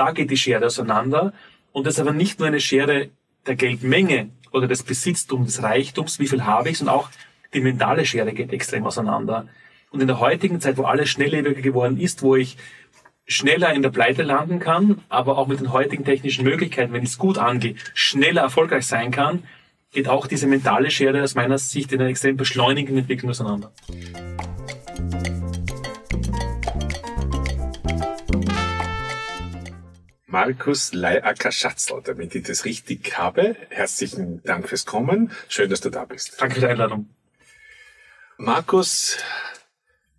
da geht die Schere auseinander. Und das ist aber nicht nur eine Schere der Geldmenge oder des Besitztums, des Reichtums, wie viel habe ich, sondern auch die mentale Schere geht extrem auseinander. Und in der heutigen Zeit, wo alles schnelllebiger geworden ist, wo ich schneller in der Pleite landen kann, aber auch mit den heutigen technischen Möglichkeiten, wenn ich es gut angehe, schneller erfolgreich sein kann, geht auch diese mentale Schere aus meiner Sicht in einer extrem beschleunigenden Entwicklung auseinander. Markus Leiacker-Schatzl, damit ich das richtig habe. Herzlichen Dank fürs Kommen. Schön, dass du da bist. Danke für die Einladung. Markus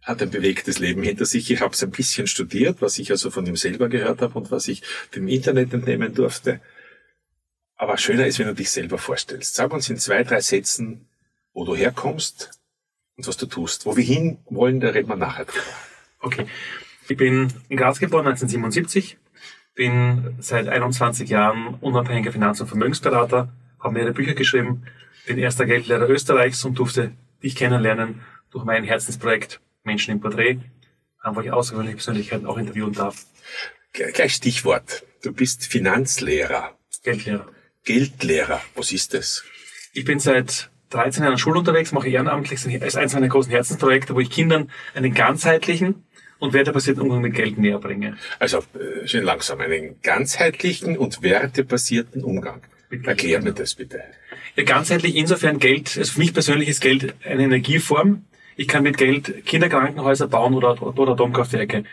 hat ein bewegtes Leben hinter sich. Ich habe es ein bisschen studiert, was ich also von ihm selber gehört habe und was ich dem Internet entnehmen durfte. Aber schöner ist, wenn du dich selber vorstellst. Sag uns in zwei, drei Sätzen, wo du herkommst und was du tust. Wo wir hin wollen, da reden wir nachher drüber. Okay. Ich bin in Graz geboren, 1977. Bin seit 21 Jahren unabhängiger Finanz- und Vermögensberater, habe mehrere Bücher geschrieben, bin erster Geldlehrer Österreichs und durfte dich kennenlernen durch mein Herzensprojekt Menschen im Porträt, wo ich außergewöhnliche Persönlichkeiten auch interviewen darf. Gleich Stichwort. Du bist Finanzlehrer. Geldlehrer. Geldlehrer. Was ist das? Ich bin seit 13 Jahren Schule unterwegs, mache ehrenamtlich, ist eines meiner großen Herzensprojekte, wo ich Kindern einen ganzheitlichen und wertebasierten Umgang mit Geld näher bringe. Also äh, schön langsam, einen ganzheitlichen und wertebasierten Umgang. Erklär mir das bitte. Ja, ganzheitlich insofern Geld, also für mich persönlich ist Geld eine Energieform. Ich kann mit Geld Kinderkrankenhäuser bauen oder, oder Atomkraftwerke.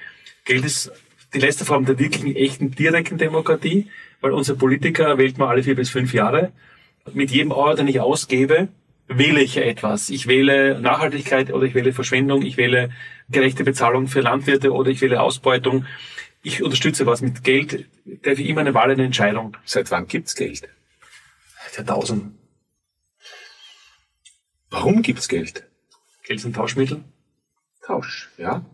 Geld ist die letzte Form der wirklichen, echten, direkten Demokratie, weil unser Politiker wählt man alle vier bis fünf Jahre. Mit jedem Euro, den ich ausgebe, wähle ich etwas. Ich wähle Nachhaltigkeit oder ich wähle Verschwendung, ich wähle gerechte Bezahlung für Landwirte oder ich wähle Ausbeutung. Ich unterstütze was mit Geld, der für immer eine Wahl, eine Entscheidung. Seit wann gibt's Geld? Seit Jahrtausenden. Warum gibt's Geld? Geld sind Tauschmittel. Tausch, ja.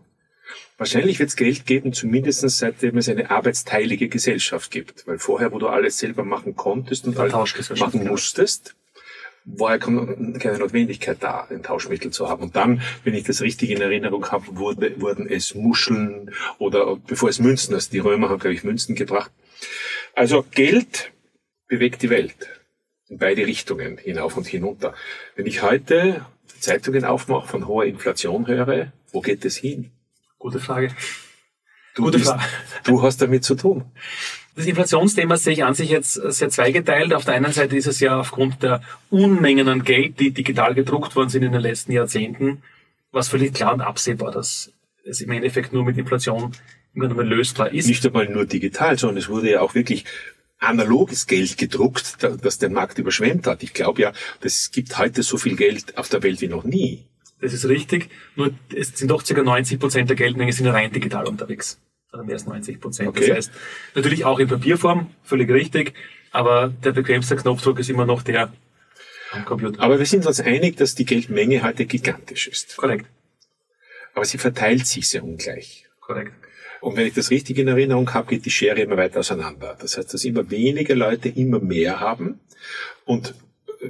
Wahrscheinlich wird es Geld geben, zumindest seitdem es eine arbeitsteilige Gesellschaft gibt. Weil vorher, wo du alles selber machen konntest und alles machen genau. musstest, war ja keine Notwendigkeit da, ein Tauschmittel zu haben. Und dann, wenn ich das richtig in Erinnerung habe, wurde, wurden es Muscheln oder bevor es Münzen, also die Römer haben, glaube ich, Münzen gebracht. Also Geld bewegt die Welt in beide Richtungen, hinauf und hinunter. Wenn ich heute Zeitungen aufmache, von hoher Inflation höre, wo geht es hin? Gute Frage. Du, Gute bist, Frage. du hast damit zu tun. Das Inflationsthema sehe ich an sich jetzt sehr zweigeteilt. Auf der einen Seite ist es ja aufgrund der Unmengen an Geld, die digital gedruckt worden sind in den letzten Jahrzehnten, was völlig klar und absehbar, dass es im Endeffekt nur mit Inflation im Grunde lösbar ist. Nicht einmal nur digital, sondern es wurde ja auch wirklich analoges Geld gedruckt, das den Markt überschwemmt hat. Ich glaube ja, es gibt heute so viel Geld auf der Welt wie noch nie. Das ist richtig. Nur es sind doch ca. 90 Prozent der Geldmenge sind rein digital unterwegs. Oder mehr als 90 Prozent. Okay. Das heißt, natürlich auch in Papierform, völlig richtig. Aber der bequemste Knopfdruck ist immer noch der am Computer. Aber wir sind uns einig, dass die Geldmenge heute gigantisch ist. Korrekt. Aber sie verteilt sich sehr ungleich. Korrekt. Und wenn ich das richtig in Erinnerung habe, geht die Schere immer weiter auseinander. Das heißt, dass immer weniger Leute immer mehr haben und äh,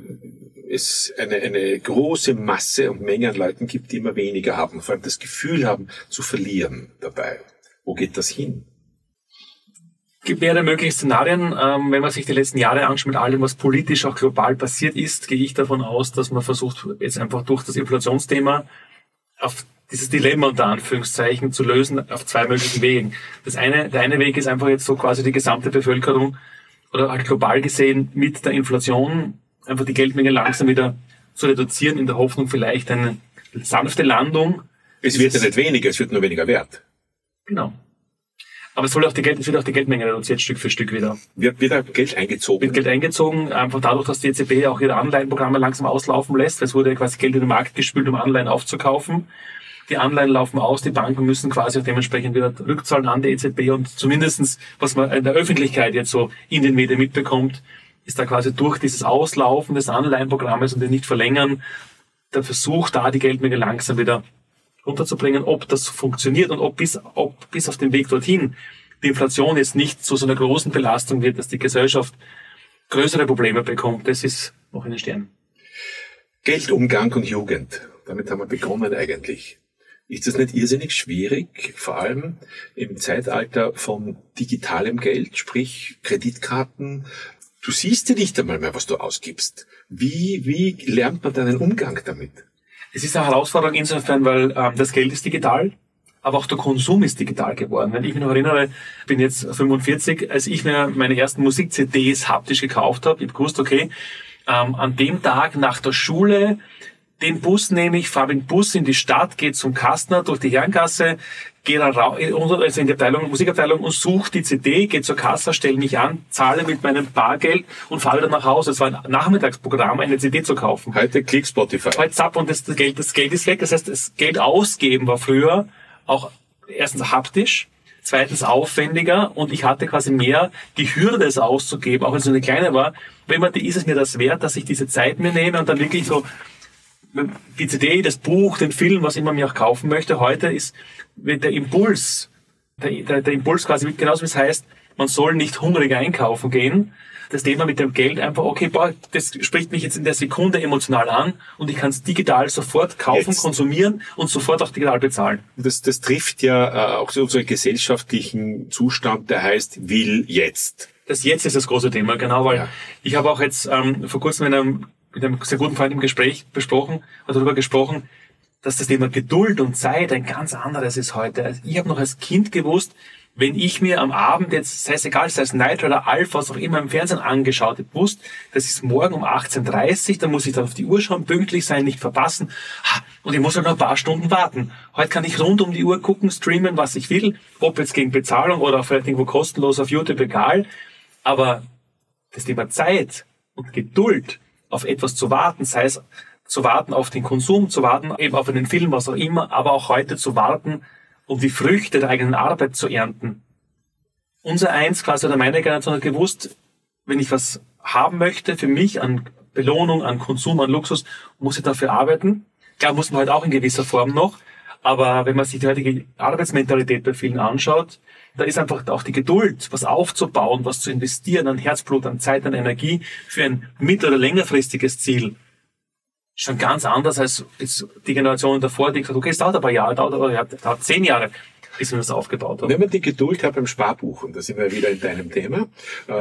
es eine, eine große Masse und Menge an Leuten gibt, die immer weniger haben, vor allem das Gefühl haben zu verlieren dabei. Wo geht das hin? Es gibt mehrere mögliche Szenarien. Ähm, wenn man sich die letzten Jahre anschaut mit allem, was politisch auch global passiert ist, gehe ich davon aus, dass man versucht, jetzt einfach durch das Inflationsthema auf dieses Dilemma unter Anführungszeichen zu lösen auf zwei möglichen Wegen. Das eine, der eine Weg ist einfach jetzt so quasi die gesamte Bevölkerung oder halt global gesehen mit der Inflation einfach die Geldmenge langsam wieder zu reduzieren in der Hoffnung vielleicht eine sanfte Landung. Es wird ja nicht weniger, es wird nur weniger wert. Genau. Aber es, soll auch die Geld, es wird auch die Geldmenge reduziert, Stück für Stück wieder. Wird wieder Geld eingezogen? Wird Geld eingezogen, einfach dadurch, dass die EZB auch ihre Anleihenprogramme langsam auslaufen lässt. Es wurde quasi Geld in den Markt gespült, um Anleihen aufzukaufen die Anleihen laufen aus, die Banken müssen quasi auch dementsprechend wieder rückzahlen an die EZB und zumindestens, was man in der Öffentlichkeit jetzt so in den Medien mitbekommt, ist da quasi durch dieses Auslaufen des Anleihenprogrammes und den nicht verlängern, der Versuch, da die Geldmenge langsam wieder runterzubringen, ob das funktioniert und ob bis, ob bis auf den Weg dorthin die Inflation jetzt nicht zu so einer großen Belastung wird, dass die Gesellschaft größere Probleme bekommt. Das ist noch in den Sternen. Geldumgang und Jugend. Damit haben wir begonnen eigentlich. Ist das nicht irrsinnig schwierig, vor allem im Zeitalter von digitalem Geld, sprich Kreditkarten? Du siehst ja nicht einmal mehr, was du ausgibst. Wie, wie lernt man deinen Umgang damit? Es ist eine Herausforderung insofern, weil ähm, das Geld ist digital, aber auch der Konsum ist digital geworden. Wenn ich mich noch erinnere, bin jetzt 45, als ich mir meine ersten Musik-CDs haptisch gekauft habe, ich habe gewusst, okay, ähm, an dem Tag nach der Schule den Bus nehme ich, fahre mit dem Bus in die Stadt, gehe zum Kastner durch die Herrengasse, gehe dann raus, also in die Abteilung, Musikabteilung und suche die CD, gehe zur Kasse, stelle mich an, zahle mit meinem Bargeld und fahre dann nach Hause. Es war ein Nachmittagsprogramm, eine CD zu kaufen. Heute klick Spotify. Heute zapp und das, Geld, das Geld ist weg. Das heißt, das Geld ausgeben war früher auch erstens haptisch, zweitens aufwendiger und ich hatte quasi mehr die Hürde, es auszugeben, auch wenn es so eine kleine war. Wenn man, ist es mir das wert, dass ich diese Zeit mir nehme und dann wirklich so die CD, das Buch, den Film, was immer mir auch kaufen möchte, heute ist der Impuls, der, der, der Impuls quasi, genauso wie es heißt, man soll nicht hungrig einkaufen gehen. Das Thema mit dem Geld einfach, okay, boah, das spricht mich jetzt in der Sekunde emotional an und ich kann es digital sofort kaufen, jetzt. konsumieren und sofort auch digital bezahlen. Das, das trifft ja äh, auch so unseren gesellschaftlichen Zustand, der heißt will jetzt. Das jetzt ist das große Thema, genau, weil ja. ich habe auch jetzt ähm, vor kurzem in einem mit einem sehr guten Freund im Gespräch besprochen, darüber gesprochen, dass das Thema Geduld und Zeit ein ganz anderes ist heute. Also ich habe noch als Kind gewusst, wenn ich mir am Abend jetzt, sei es egal, sei es Night oder Alpha, was auch immer im Fernsehen angeschaut habe, wusste, das ist morgen um 18.30 Uhr, dann muss ich dann auf die Uhr schauen, pünktlich sein, nicht verpassen. Und ich muss halt noch ein paar Stunden warten. Heute kann ich rund um die Uhr gucken, streamen, was ich will, ob jetzt gegen Bezahlung oder vielleicht irgendwo kostenlos auf YouTube, egal. Aber das Thema Zeit und Geduld, auf etwas zu warten, sei es zu warten auf den Konsum, zu warten eben auf einen Film, was auch immer, aber auch heute zu warten, um die Früchte der eigenen Arbeit zu ernten. Unser Eins, quasi oder meine Generation hat gewusst, wenn ich was haben möchte für mich an Belohnung, an Konsum, an Luxus, muss ich dafür arbeiten. Klar muss man halt auch in gewisser Form noch, aber wenn man sich die heutige Arbeitsmentalität bei vielen anschaut, da ist einfach auch die Geduld, was aufzubauen, was zu investieren an Herzblut, an Zeit, an Energie für ein mittel- oder längerfristiges Ziel. Schon ganz anders als die Generation davor, die gesagt okay, es dauert ein paar Jahre, dauert aber dauert zehn Jahre, bis wir das aufgebaut haben. Wenn man die Geduld hat beim Sparbuch, und da sind wir wieder in deinem Thema, äh,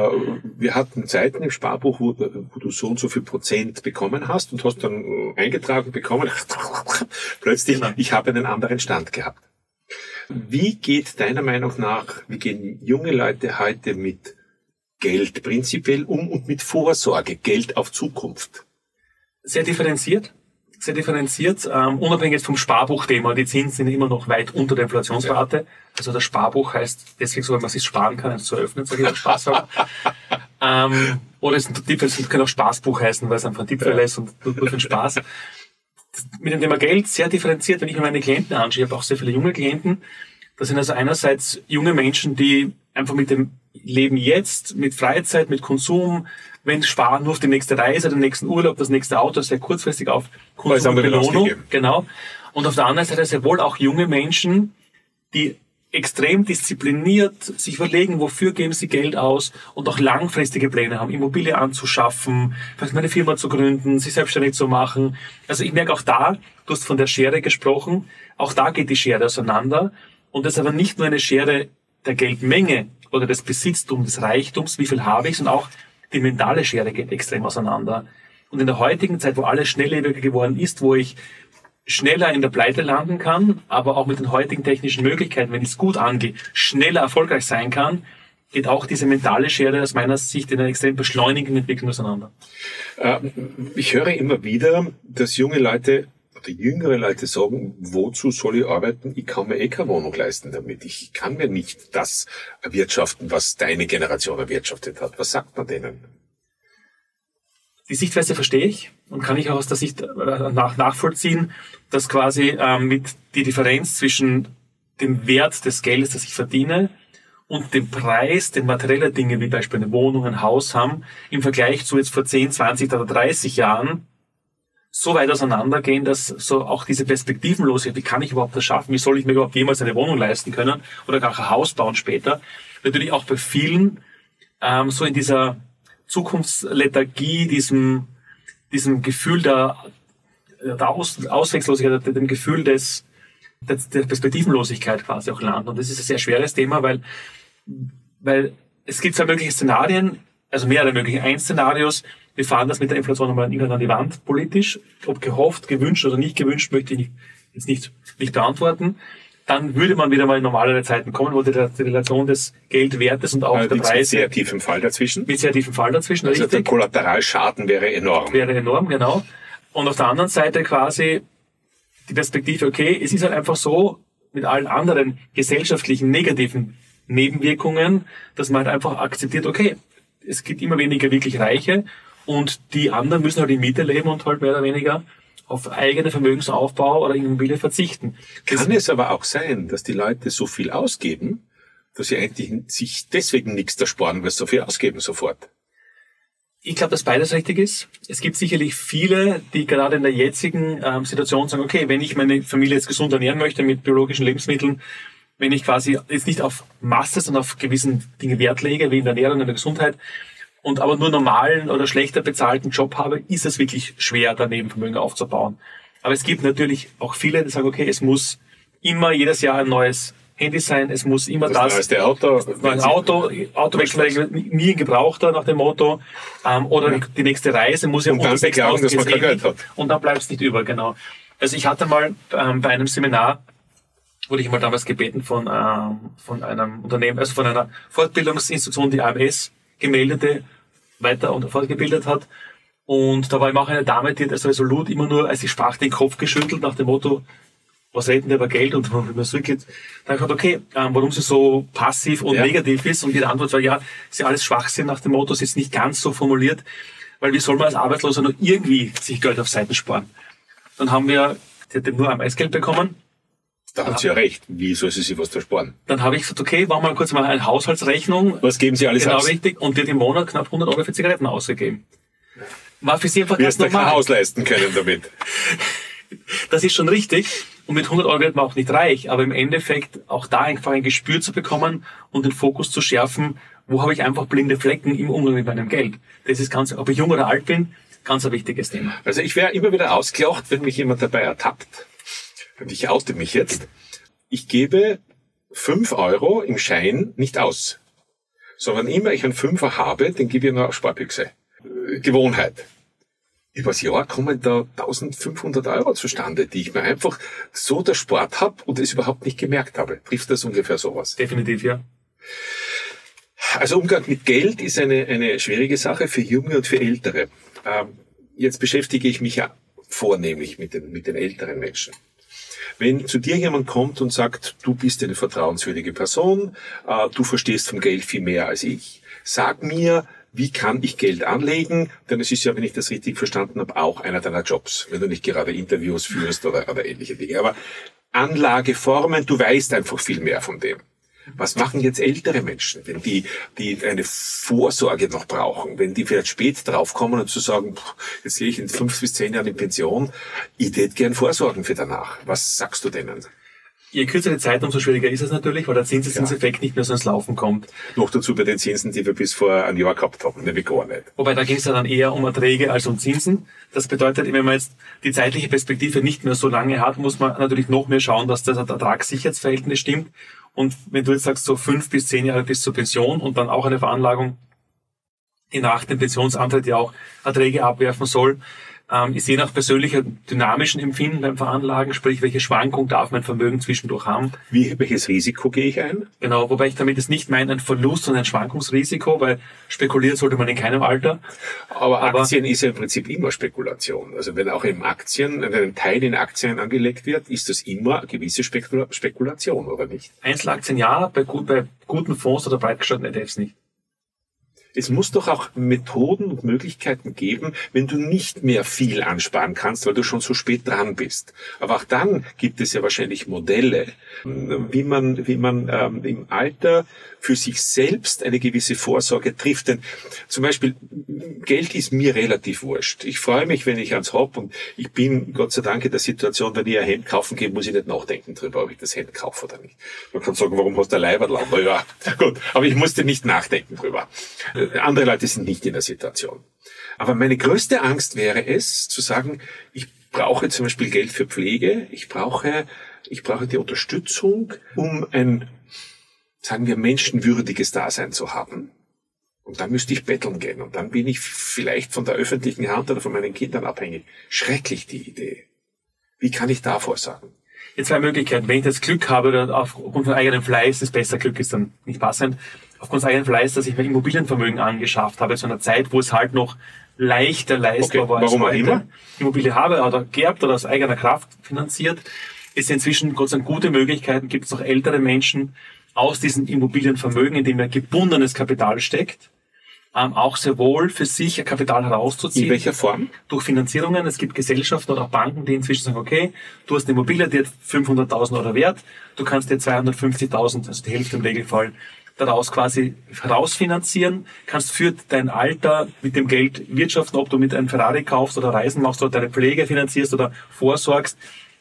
wir hatten Zeiten im Sparbuch, wo, wo du so und so viel Prozent bekommen hast und hast dann äh, eingetragen bekommen, plötzlich, genau. ich habe einen anderen Stand gehabt. Wie geht deiner Meinung nach, wie gehen junge Leute heute mit Geld prinzipiell um und mit Vorsorge, Geld auf Zukunft? Sehr differenziert. Sehr differenziert, ähm, unabhängig jetzt vom Sparbuchthema. Die Zinsen sind immer noch weit unter der Inflationsrate. Ja. Also das Sparbuch heißt deswegen so, weil man sich sparen kann, es zu öffnen, sage ich auch Spaß ähm, Oder es, kann auch Spaßbuch heißen, weil es einfach ein Tippfehler ist und nur für den Spaß mit dem Thema Geld sehr differenziert, wenn ich mir meine Klienten anschaue. Ich habe auch sehr viele junge Klienten. Das sind also einerseits junge Menschen, die einfach mit dem Leben jetzt, mit Freizeit, mit Konsum, wenn sparen nur auf die nächste Reise, den nächsten Urlaub, das nächste Auto, sehr kurzfristig auf Konsum und Belohnung. Genau. Und auf der anderen Seite sehr wohl auch junge Menschen, die extrem diszipliniert sich überlegen, wofür geben sie Geld aus und auch langfristige Pläne haben, Immobilie anzuschaffen, vielleicht meine Firma zu gründen, sich selbstständig zu machen. Also ich merke auch da, du hast von der Schere gesprochen, auch da geht die Schere auseinander und das ist aber nicht nur eine Schere der Geldmenge oder des Besitztums, des Reichtums, wie viel habe ich, sondern auch die mentale Schere geht extrem auseinander. Und in der heutigen Zeit, wo alles schnelllebiger geworden ist, wo ich schneller in der Pleite landen kann, aber auch mit den heutigen technischen Möglichkeiten, wenn ich es gut angehe, schneller erfolgreich sein kann, geht auch diese mentale Schere aus meiner Sicht in einer extrem beschleunigenden Entwicklung auseinander. Äh, ich höre immer wieder, dass junge Leute jüngere Leute sagen, wozu soll ich arbeiten? Ich kann mir eh keine Wohnung leisten damit. Ich kann mir nicht das erwirtschaften, was deine Generation erwirtschaftet hat. Was sagt man denen? Die Sichtweise verstehe ich und kann ich auch aus der Sicht äh, nach, nachvollziehen, dass quasi ähm, mit die Differenz zwischen dem Wert des Geldes, das ich verdiene, und dem Preis, den materielle Dinge, wie beispielsweise eine Wohnung, ein Haus haben, im Vergleich zu jetzt vor 10, 20 oder 30 Jahren so weit auseinandergehen, dass so auch diese Perspektivenlosigkeit, wie kann ich überhaupt das schaffen, wie soll ich mir überhaupt jemals eine Wohnung leisten können oder gar ein Haus bauen später, natürlich auch bei vielen ähm, so in dieser Zukunftslethargie, diesem, diesem Gefühl der, der Aus, Ausweglosigkeit, dem Gefühl des, der, Perspektivenlosigkeit quasi auch landen. Und das ist ein sehr schweres Thema, weil, weil es gibt zwei mögliche Szenarien, also mehrere mögliche. Ein Szenarios, wir fahren das mit der Inflation nochmal irgendwann an die Wand politisch. Ob gehofft, gewünscht oder nicht gewünscht, möchte ich nicht, jetzt nicht, nicht beantworten. Dann würde man wieder mal in normalere Zeiten kommen, wo die, die Relation des Geldwertes und auch Allerdings der Preise... Mit sehr tiefem Fall dazwischen. Mit sehr tiefem Fall dazwischen, also richtig. der Kollateralschaden wäre enorm. Wäre enorm, genau. Und auf der anderen Seite quasi die Perspektive, okay, es ist halt einfach so, mit allen anderen gesellschaftlichen negativen Nebenwirkungen, dass man halt einfach akzeptiert, okay, es gibt immer weniger wirklich Reiche und die anderen müssen halt in Miete leben und halt mehr oder weniger auf eigene Vermögensaufbau oder Immobilie verzichten. Kann es aber auch sein, dass die Leute so viel ausgeben, dass sie eigentlich sich deswegen nichts ersparen, weil sie so viel ausgeben sofort? Ich glaube, dass beides richtig ist. Es gibt sicherlich viele, die gerade in der jetzigen ähm, Situation sagen, okay, wenn ich meine Familie jetzt gesund ernähren möchte mit biologischen Lebensmitteln, wenn ich quasi jetzt nicht auf Masse, sondern auf gewissen Dinge Wert lege, wie in der Ernährung und der Gesundheit, und aber nur normalen oder schlechter bezahlten Job habe, ist es wirklich schwer, daneben Vermögen aufzubauen. Aber es gibt natürlich auch viele, die sagen, okay, es muss immer jedes Jahr ein neues Handy sein, es muss immer das. Das neueste Auto. Ein Auto, Autowechsel, nie ein Gebrauchter nach dem Motto. Ähm, oder ja. die nächste Reise muss ja dann beklagen, dass man kein Geld hat. Und dann bleibt es nicht über, genau. Also ich hatte mal ähm, bei einem Seminar, wurde ich mal damals gebeten von, ähm, von einem Unternehmen, also von einer Fortbildungsinstitution, die AMS gemeldete, weiter und fortgebildet hat. Und da war immer auch eine Dame, die hat das resolut immer nur, als sie sprach, den Kopf geschüttelt nach dem Motto, was reden die über Geld und wenn man zurückgeht, dann hat okay, ähm, warum sie so passiv und ja. negativ ist. Und die Antwort war, ja, ist ja alles Schwachsinn nach dem Motto, ist jetzt nicht ganz so formuliert, weil wie soll man als Arbeitsloser nur irgendwie sich Geld auf Seiten sparen? Dann haben wir, sie hat nur ein Eisgeld bekommen. Da hat sie ja recht. Wie soll sie sich was ersparen? Dann habe ich gesagt, okay, machen wir kurz mal eine Haushaltsrechnung. Was geben Sie alles genau aus? Genau richtig. Und die hat im Monat knapp 100 Euro für Zigaretten ausgegeben. War für sie einfach Wirst ganz du kein normal. Haus leisten können damit. Das ist schon richtig. Und mit 100 Euro wird man auch nicht reich. Aber im Endeffekt auch da einfach ein Gespür zu bekommen und den Fokus zu schärfen, wo habe ich einfach blinde Flecken im Umgang mit meinem Geld. Das ist ganz, ob ich jung oder alt bin, ganz ein wichtiges Thema. Also ich wäre immer wieder ausgelacht, wenn mich jemand dabei ertappt. Ich oute mich jetzt. Ich gebe fünf Euro im Schein nicht aus. Sondern immer ich einen Fünfer habe, den gebe ich nur auf Sparbüchse. Gewohnheit übers Jahr kommen da 1500 Euro zustande, die ich mir einfach so der Sport habe und es überhaupt nicht gemerkt habe. Trifft das ungefähr sowas? Definitiv, ja. Also Umgang mit Geld ist eine, eine schwierige Sache für Junge und für Ältere. Ähm, jetzt beschäftige ich mich ja vornehmlich mit den, mit den älteren Menschen. Wenn zu dir jemand kommt und sagt, du bist eine vertrauenswürdige Person, äh, du verstehst vom Geld viel mehr als ich, sag mir, wie kann ich Geld anlegen? Denn es ist ja, wenn ich das richtig verstanden habe, auch einer deiner Jobs, wenn du nicht gerade Interviews führst oder, oder ähnliche Dinge. Aber Anlageformen, du weißt einfach viel mehr von dem. Was machen jetzt ältere Menschen, wenn die, die eine Vorsorge noch brauchen, wenn die vielleicht spät draufkommen und zu sagen, pff, jetzt gehe ich in fünf bis zehn Jahren in Pension, ich hätte gern Vorsorgen für danach. Was sagst du denen? Je kürzer die Zeit, umso schwieriger ist es natürlich, weil der Zinseszinseffekt ja. nicht mehr so ins Laufen kommt. Noch dazu bei den Zinsen, die wir bis vor einem Jahr gehabt haben, nämlich gar nicht. Wobei da ging es ja dann eher um Erträge als um Zinsen. Das bedeutet, wenn man jetzt die zeitliche Perspektive nicht mehr so lange hat, muss man natürlich noch mehr schauen, dass das Ertragssicherheitsverhältnis stimmt. Und wenn du jetzt sagst, so fünf bis zehn Jahre bis zur Pension und dann auch eine Veranlagung, die nach dem Pensionsantritt ja auch Erträge abwerfen soll, ähm, ist je nach persönlicher dynamischen Empfinden beim Veranlagen, sprich, welche Schwankung darf mein Vermögen zwischendurch haben. Wie, welches Risiko gehe ich ein? Genau, wobei ich damit jetzt nicht meine ein Verlust, sondern ein Schwankungsrisiko, weil spekulieren sollte man in keinem Alter. Aber, Aber Aktien ist ja im Prinzip immer Spekulation. Also wenn auch im Aktien, wenn ein Teil in Aktien angelegt wird, ist das immer eine gewisse Spekula Spekulation, oder nicht? Einzelaktien ja, bei, gut, bei guten Fonds oder breit gestreuten ETFs nicht. Es muss doch auch Methoden und Möglichkeiten geben, wenn du nicht mehr viel ansparen kannst, weil du schon so spät dran bist. Aber auch dann gibt es ja wahrscheinlich Modelle, wie man, wie man ähm, im Alter für sich selbst eine gewisse Vorsorge trifft. Denn zum Beispiel Geld ist mir relativ wurscht. Ich freue mich, wenn ich ans hab und ich bin Gott sei Dank in der Situation, wenn ich ein Hemd kaufen gehe, muss ich nicht nachdenken drüber, ob ich das Hemd kaufe oder nicht. Man kann sagen, warum hast du ein Leiberl? Ja, gut, aber ich musste nicht nachdenken drüber. Andere Leute sind nicht in der Situation. Aber meine größte Angst wäre es, zu sagen, ich brauche zum Beispiel Geld für Pflege, ich brauche, ich brauche die Unterstützung, um ein, sagen wir, menschenwürdiges Dasein zu haben. Und dann müsste ich betteln gehen. Und dann bin ich vielleicht von der öffentlichen Hand oder von meinen Kindern abhängig. Schrecklich die Idee. Wie kann ich davor sagen? Jetzt zwei Möglichkeiten. Wenn ich das Glück habe, oder aufgrund von eigenem Fleiß, das besser Glück ist dann nicht passend, aufgrund Fleiß, dass ich mein Immobilienvermögen angeschafft habe, zu einer Zeit, wo es halt noch leichter leistbar okay. war. Warum auch immer? Immobilie habe oder geerbt oder aus eigener Kraft finanziert, ist inzwischen Gott sei Dank gute Möglichkeiten, gibt es noch ältere Menschen aus diesem Immobilienvermögen, in dem er gebundenes Kapital steckt, ähm, auch sehr wohl für sich ein Kapital herauszuziehen. In welcher Form? Durch Finanzierungen. Es gibt Gesellschaften oder auch Banken, die inzwischen sagen, okay, du hast eine Immobilie, die hat 500.000 Euro wert, du kannst dir 250.000, also die Hälfte im Regelfall, daraus quasi herausfinanzieren, kannst für dein Alter mit dem Geld wirtschaften, ob du mit einem Ferrari kaufst oder Reisen machst oder deine Pflege finanzierst oder vorsorgst.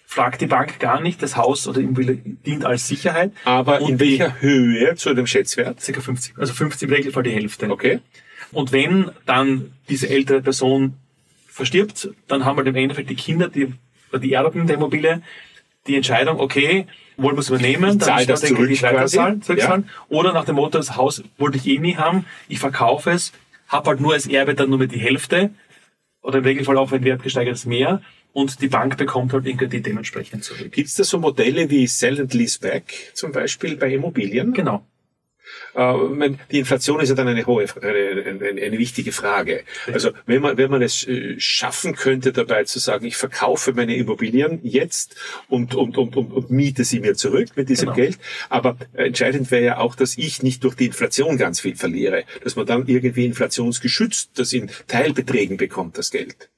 Fragt die Bank gar nicht, das Haus oder Immobilie dient als Sicherheit. Aber in welcher Höhe zu dem Schätzwert? Circa 50. Also 50 im Regelfall die Hälfte. Okay. Und wenn dann diese ältere Person verstirbt, dann haben wir im Endeffekt die Kinder, die, die Erben der Immobilie, die Entscheidung, okay, wollen wir es übernehmen, dann zahle das zurück, ich weiterzahlen, zurückzahlen. Ja. Oder nach dem Motto, das Haus wollte ich eh nie haben, ich verkaufe es, habe halt nur als Erbe dann nur mit die Hälfte oder im Regelfall auch, wenn Wert gesteigert ist, mehr und die Bank bekommt halt den Kredit dementsprechend zurück. Gibt es da so Modelle wie Sell and Lease Back zum Beispiel bei Immobilien? Genau. Äh, die Inflation ist ja dann eine hohe, eine, eine, eine wichtige Frage. Also wenn man, wenn man es äh, schaffen könnte, dabei zu sagen, ich verkaufe meine Immobilien jetzt und, und, und, und, und miete sie mir zurück mit diesem genau. Geld. Aber entscheidend wäre ja auch, dass ich nicht durch die Inflation ganz viel verliere, dass man dann irgendwie inflationsgeschützt das in Teilbeträgen bekommt, das Geld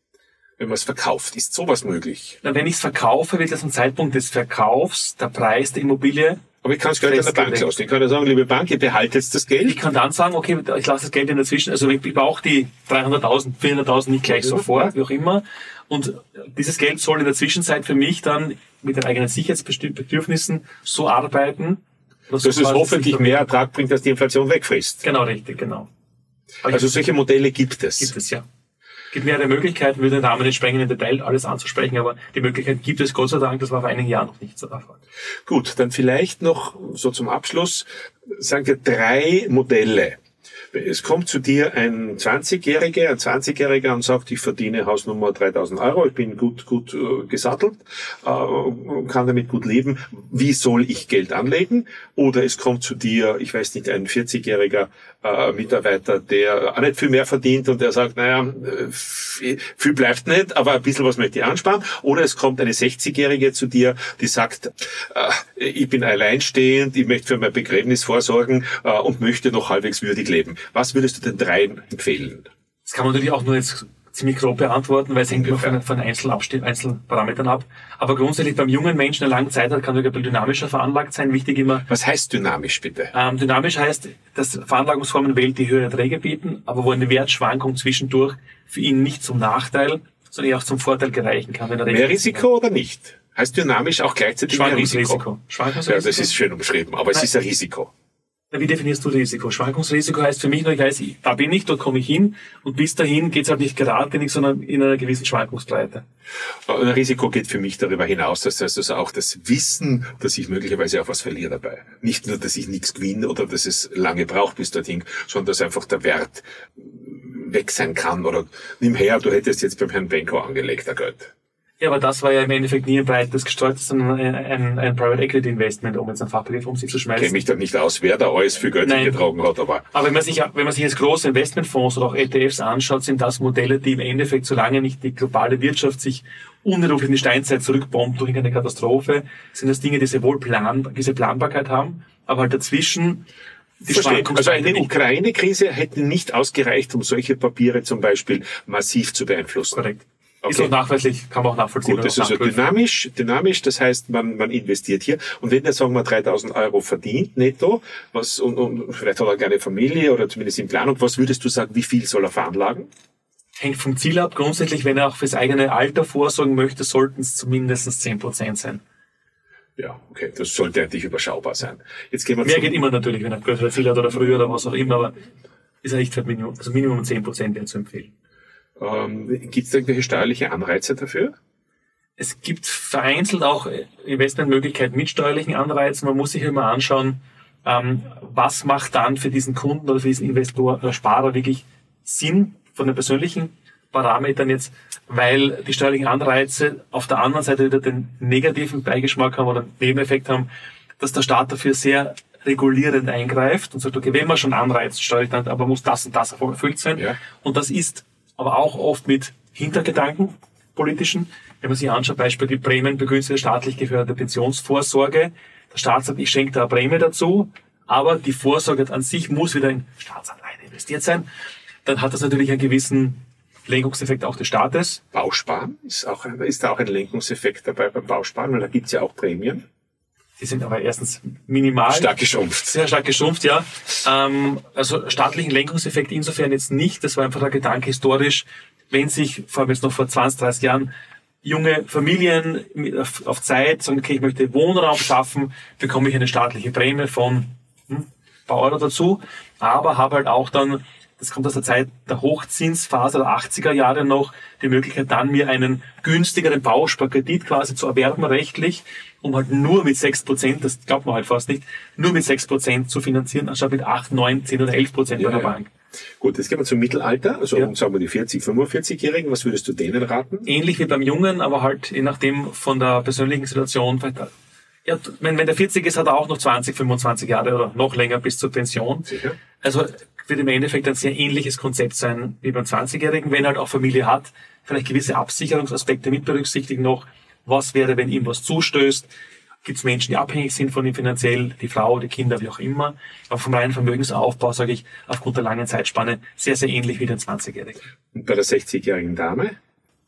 wenn man es verkauft. Ist sowas möglich? Na, wenn ich es verkaufe, wird das am Zeitpunkt des Verkaufs der Preis der Immobilie aber ich kann es Geld an der Bank ausnehmen. Ich kann ja sagen, liebe Bank, ihr behaltet das Geld. Ich kann dann sagen, okay, ich lasse das Geld in der Zwischen, also ich brauche die 300.000, 400.000 nicht gleich sofort, wie auch immer. Und dieses Geld soll in der Zwischenzeit für mich dann mit den eigenen Sicherheitsbedürfnissen so arbeiten, dass, dass es hoffentlich mehr Ertrag bringt, als die Inflation wegfrisst. Genau, richtig, genau. Aber also solche Modelle gibt es. Gibt es, ja gibt mehrere Möglichkeiten, würde den Rahmen nicht sprengen, im Detail alles anzusprechen, aber die Möglichkeit gibt es Gott sei Dank, das war vor einigen Jahren noch nicht so der. Gut, dann vielleicht noch so zum Abschluss, sagen wir drei Modelle, es kommt zu dir ein 20-Jähriger, ein 20-Jähriger und sagt, ich verdiene Hausnummer 3000 Euro, ich bin gut, gut äh, gesattelt, äh, kann damit gut leben. Wie soll ich Geld anlegen? Oder es kommt zu dir, ich weiß nicht, ein 40-jähriger äh, Mitarbeiter, der auch nicht viel mehr verdient und der sagt, naja, äh, viel bleibt nicht, aber ein bisschen was möchte ich ansparen. Oder es kommt eine 60-Jährige zu dir, die sagt, äh, ich bin alleinstehend, ich möchte für mein Begräbnis vorsorgen äh, und möchte noch halbwegs würdig leben. Was würdest du den dreien empfehlen? Das kann man natürlich auch nur jetzt ziemlich grob beantworten, weil es hängt immer von, von Einzelparametern ab. Aber grundsätzlich beim jungen Menschen eine lange Zeit hat, kann er ein bisschen dynamischer veranlagt sein. Wichtig immer. Was heißt dynamisch bitte? Ähm, dynamisch heißt, dass Veranlagungsformen wählt, die höhere Erträge bieten, aber wo eine Wertschwankung zwischendurch für ihn nicht zum Nachteil, sondern eher auch zum Vorteil gereichen kann. Wenn er mehr Risiko oder nicht? Heißt dynamisch auch gleichzeitig mehr Risiko? Schwankungsrisiko. Ja, das ist schön umschrieben, aber Nein. es ist ein Risiko. Wie definierst du Risiko? Schwankungsrisiko heißt für mich nur, ich weiß, da bin ich, dort komme ich hin und bis dahin geht es halt nicht geradlinig, sondern in einer gewissen Schwankungsbreite. Ein Risiko geht für mich darüber hinaus, das heißt also auch das Wissen, dass ich möglicherweise auch was verliere dabei. Nicht nur, dass ich nichts gewinne oder dass es lange braucht bis dorthin, sondern dass einfach der Wert weg sein kann oder nimm her, du hättest jetzt beim Herrn Benko angelegt, der Geld. Ja, aber das war ja im Endeffekt nie ein breites gestreutes, sondern ein, ein, Private Equity Investment, um jetzt ein Fachbegriff um sich zu schmeißen. Ich kenne mich da nicht aus, wer da alles für Geld getragen hat, aber. Aber wenn man sich, wenn man sich jetzt große Investmentfonds oder auch ETFs anschaut, sind das Modelle, die im Endeffekt, solange nicht die globale Wirtschaft sich unwiderruflich in die Steinzeit zurückbombt durch eine Katastrophe, sind das Dinge, die sehr wohl plan, diese Planbarkeit haben, aber halt dazwischen die Also eine Ukraine-Krise hätte nicht ausgereicht, um solche Papiere zum Beispiel massiv zu beeinflussen. Korrekt. Okay. Ist auch nachweislich, kann man auch nachvollziehen. Gut, das ist also dynamisch, dynamisch, das heißt, man, man investiert hier. Und wenn der, sagen wir, 3000 Euro verdient, netto, was, und, und vielleicht hat er keine Familie oder zumindest in Planung, was würdest du sagen, wie viel soll er veranlagen? Hängt vom Ziel ab. Grundsätzlich, wenn er auch fürs eigene Alter vorsorgen möchte, sollten es zumindest 10 Prozent sein. Ja, okay, das sollte eigentlich überschaubar sein. Jetzt gehen wir Mehr geht immer natürlich, wenn er größere Ziele hat oder früher oder was auch immer, aber ist ja echt Minimum, also Minimum 10 Prozent wäre zu empfehlen. Ähm, Gibt es irgendwelche steuerliche Anreize dafür? es gibt vereinzelt auch Investmentmöglichkeiten mit steuerlichen Anreizen. Man muss sich immer anschauen, ähm, was macht dann für diesen Kunden oder für diesen Investor oder Sparer wirklich Sinn von den persönlichen Parametern jetzt, weil die steuerlichen Anreize auf der anderen Seite wieder den negativen Beigeschmack haben oder Nebeneffekt haben, dass der Staat dafür sehr regulierend eingreift und sagt, okay, wenn man schon anreizt, steuert dann, aber muss das und das erfüllt sein. Ja. Und das ist aber auch oft mit Hintergedanken politischen. Wenn man sich anschaut, Beispiel die Prämien begünstigte staatlich geförderte Pensionsvorsorge. Der Staat sagt, ich schenke da eine Prämie dazu, aber die Vorsorge an sich muss wieder in Staatsanleihen investiert sein. Dann hat das natürlich einen gewissen Lenkungseffekt auch des Staates. Bausparen ist, auch, ist da auch ein Lenkungseffekt dabei beim Bausparen, weil da gibt's ja auch Prämien. Die sind aber erstens minimal. Stark geschrumpft. Sehr stark geschrumpft, ja. Ähm, also staatlichen Lenkungseffekt insofern jetzt nicht. Das war einfach der Gedanke historisch, wenn sich, vor allem jetzt noch vor 20, 30 Jahren, junge Familien auf, auf Zeit sagen, okay, ich möchte Wohnraum schaffen, bekomme ich eine staatliche Prämie von hm, ein paar Euro dazu, aber habe halt auch dann das kommt aus der Zeit der Hochzinsphase der 80er Jahre noch, die Möglichkeit dann mir einen günstigeren Bausparkredit quasi zu erwerben rechtlich, um halt nur mit 6%, das glaubt man halt fast nicht, nur mit 6% zu finanzieren, anstatt mit 8, 9, 10 oder 11% ja, bei der ja. Bank. Gut, jetzt gehen wir zum Mittelalter, also ja. sagen wir die 40, 45-Jährigen, was würdest du denen raten? Ähnlich wie beim Jungen, aber halt je nachdem von der persönlichen Situation, ja, wenn, wenn der 40 ist, hat er auch noch 20, 25 Jahre oder noch länger bis zur Pension. Sicher. Also wird im Endeffekt ein sehr ähnliches Konzept sein wie beim 20-Jährigen, wenn er halt auch Familie hat, vielleicht gewisse Absicherungsaspekte mit berücksichtigen noch. Was wäre, wenn ihm was zustößt? Gibt es Menschen, die abhängig sind von ihm finanziell, die Frau, die Kinder, wie auch immer. Aber vom reinen Vermögensaufbau sage ich aufgrund der langen Zeitspanne sehr, sehr ähnlich wie den 20-Jährigen. Und bei der 60-jährigen Dame?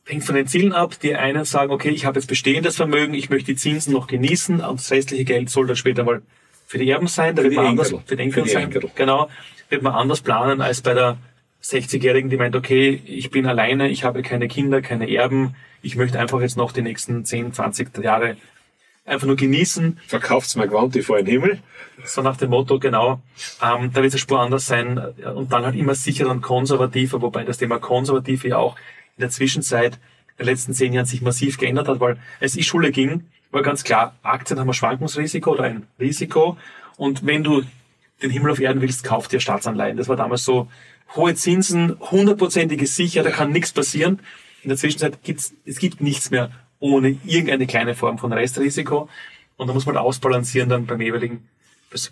Hängt von den Zielen ab. Die einen sagen, okay, ich habe jetzt bestehendes Vermögen, ich möchte die Zinsen noch genießen und das restliche Geld soll dann später mal für die Erben sein, da für wird man anders, für den Enkel sein. Enkel. Genau wird man anders planen als bei der 60-Jährigen, die meint, okay, ich bin alleine, ich habe keine Kinder, keine Erben, ich möchte einfach jetzt noch die nächsten 10, 20 Jahre einfach nur genießen. Verkauft's mal Quanti vor den Himmel. So nach dem Motto, genau. Ähm, da wird es Spur anders sein und dann halt immer sicherer und konservativer, wobei das Thema konservativ ja auch in der Zwischenzeit in den letzten zehn Jahren sich massiv geändert hat, weil als ich Schule ging, war ganz klar, Aktien haben ein Schwankungsrisiko oder ein Risiko und wenn du den Himmel auf Erden willst, kauf dir Staatsanleihen. Das war damals so hohe Zinsen, hundertprozentige Sicher, da kann nichts passieren. In der Zwischenzeit gibt's es gibt nichts mehr ohne irgendeine kleine Form von Restrisiko. Und da muss man ausbalancieren dann beim jeweiligen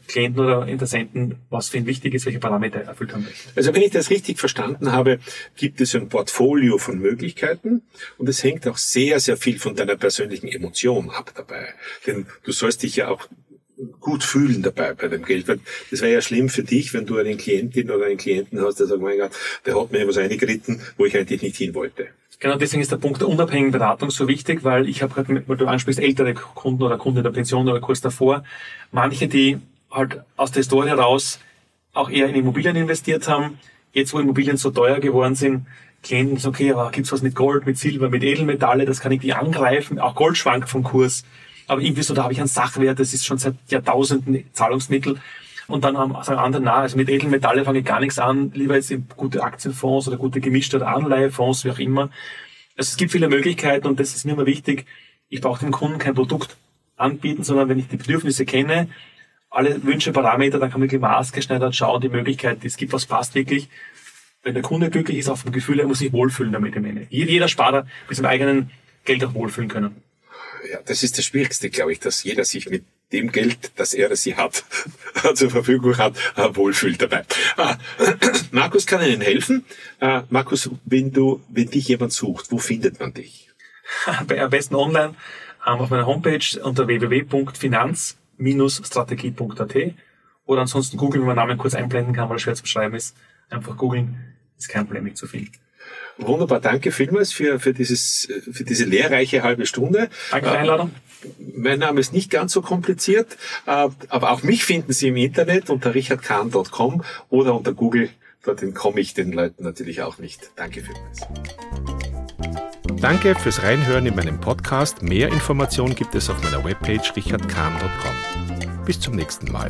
Klienten oder Interessenten, was für ihn wichtig ist, welche Parameter er erfüllt haben möchte. Also wenn ich das richtig verstanden habe, gibt es ein Portfolio von Möglichkeiten und es hängt auch sehr, sehr viel von deiner persönlichen Emotion ab dabei. Denn du sollst dich ja auch gut fühlen dabei bei dem Geld. Weil das wäre ja schlimm für dich, wenn du eine Klientin oder einen Klienten hast, der sagt, mein Gott, der hat mir was eingeritten, wo ich eigentlich nicht hin wollte. Genau, deswegen ist der Punkt der unabhängigen Beratung so wichtig, weil ich habe gerade, weil du ansprichst, ältere Kunden oder Kunden in der Pension oder kurz davor, manche, die halt aus der Historie heraus auch eher in Immobilien investiert haben, jetzt wo Immobilien so teuer geworden sind, Klienten sagen, okay, aber gibt's was mit Gold, mit Silber, mit Edelmetalle, das kann ich wie angreifen, auch Gold schwankt vom Kurs aber irgendwie so, da habe ich einen Sachwert, das ist schon seit Jahrtausenden Zahlungsmittel. Und dann haben sagen andere, na, also mit Edelmetalle fange ich gar nichts an, lieber jetzt in gute Aktienfonds oder gute gemischte Anleihefonds, wie auch immer. Also es gibt viele Möglichkeiten und das ist mir immer wichtig. Ich brauche dem Kunden kein Produkt anbieten, sondern wenn ich die Bedürfnisse kenne, alle Wünsche, Parameter, dann kann man wirklich maßgeschneidert schauen, die Möglichkeit, die es gibt, was passt wirklich. Wenn der Kunde glücklich ist auf dem Gefühl, er muss sich wohlfühlen damit im Ende. Jeder Sparer mit seinem eigenen Geld auch wohlfühlen können ja, das ist das Schwierigste, glaube ich, dass jeder sich mit dem Geld, das er oder sie hat, zur Verfügung hat, äh, wohlfühlt dabei. Ah, Markus kann Ihnen helfen. Ah, Markus, wenn du, wenn dich jemand sucht, wo findet man dich? Am besten online ähm, auf meiner Homepage unter www.finanz-strategie.at oder ansonsten googeln, wenn man Namen kurz einblenden kann, weil er schwer zu beschreiben ist. Einfach googeln, ist kein Problem, nicht zu viel. Wunderbar, danke vielmals für, für, dieses, für diese lehrreiche halbe Stunde. Danke für die Einladung. Mein Name ist nicht ganz so kompliziert, äh, aber auch mich finden Sie im Internet unter richardkahn.com oder unter Google. Dorthin komme ich den Leuten natürlich auch nicht. Danke vielmals. Danke fürs Reinhören in meinem Podcast. Mehr Informationen gibt es auf meiner Webpage richardkahn.com. Bis zum nächsten Mal.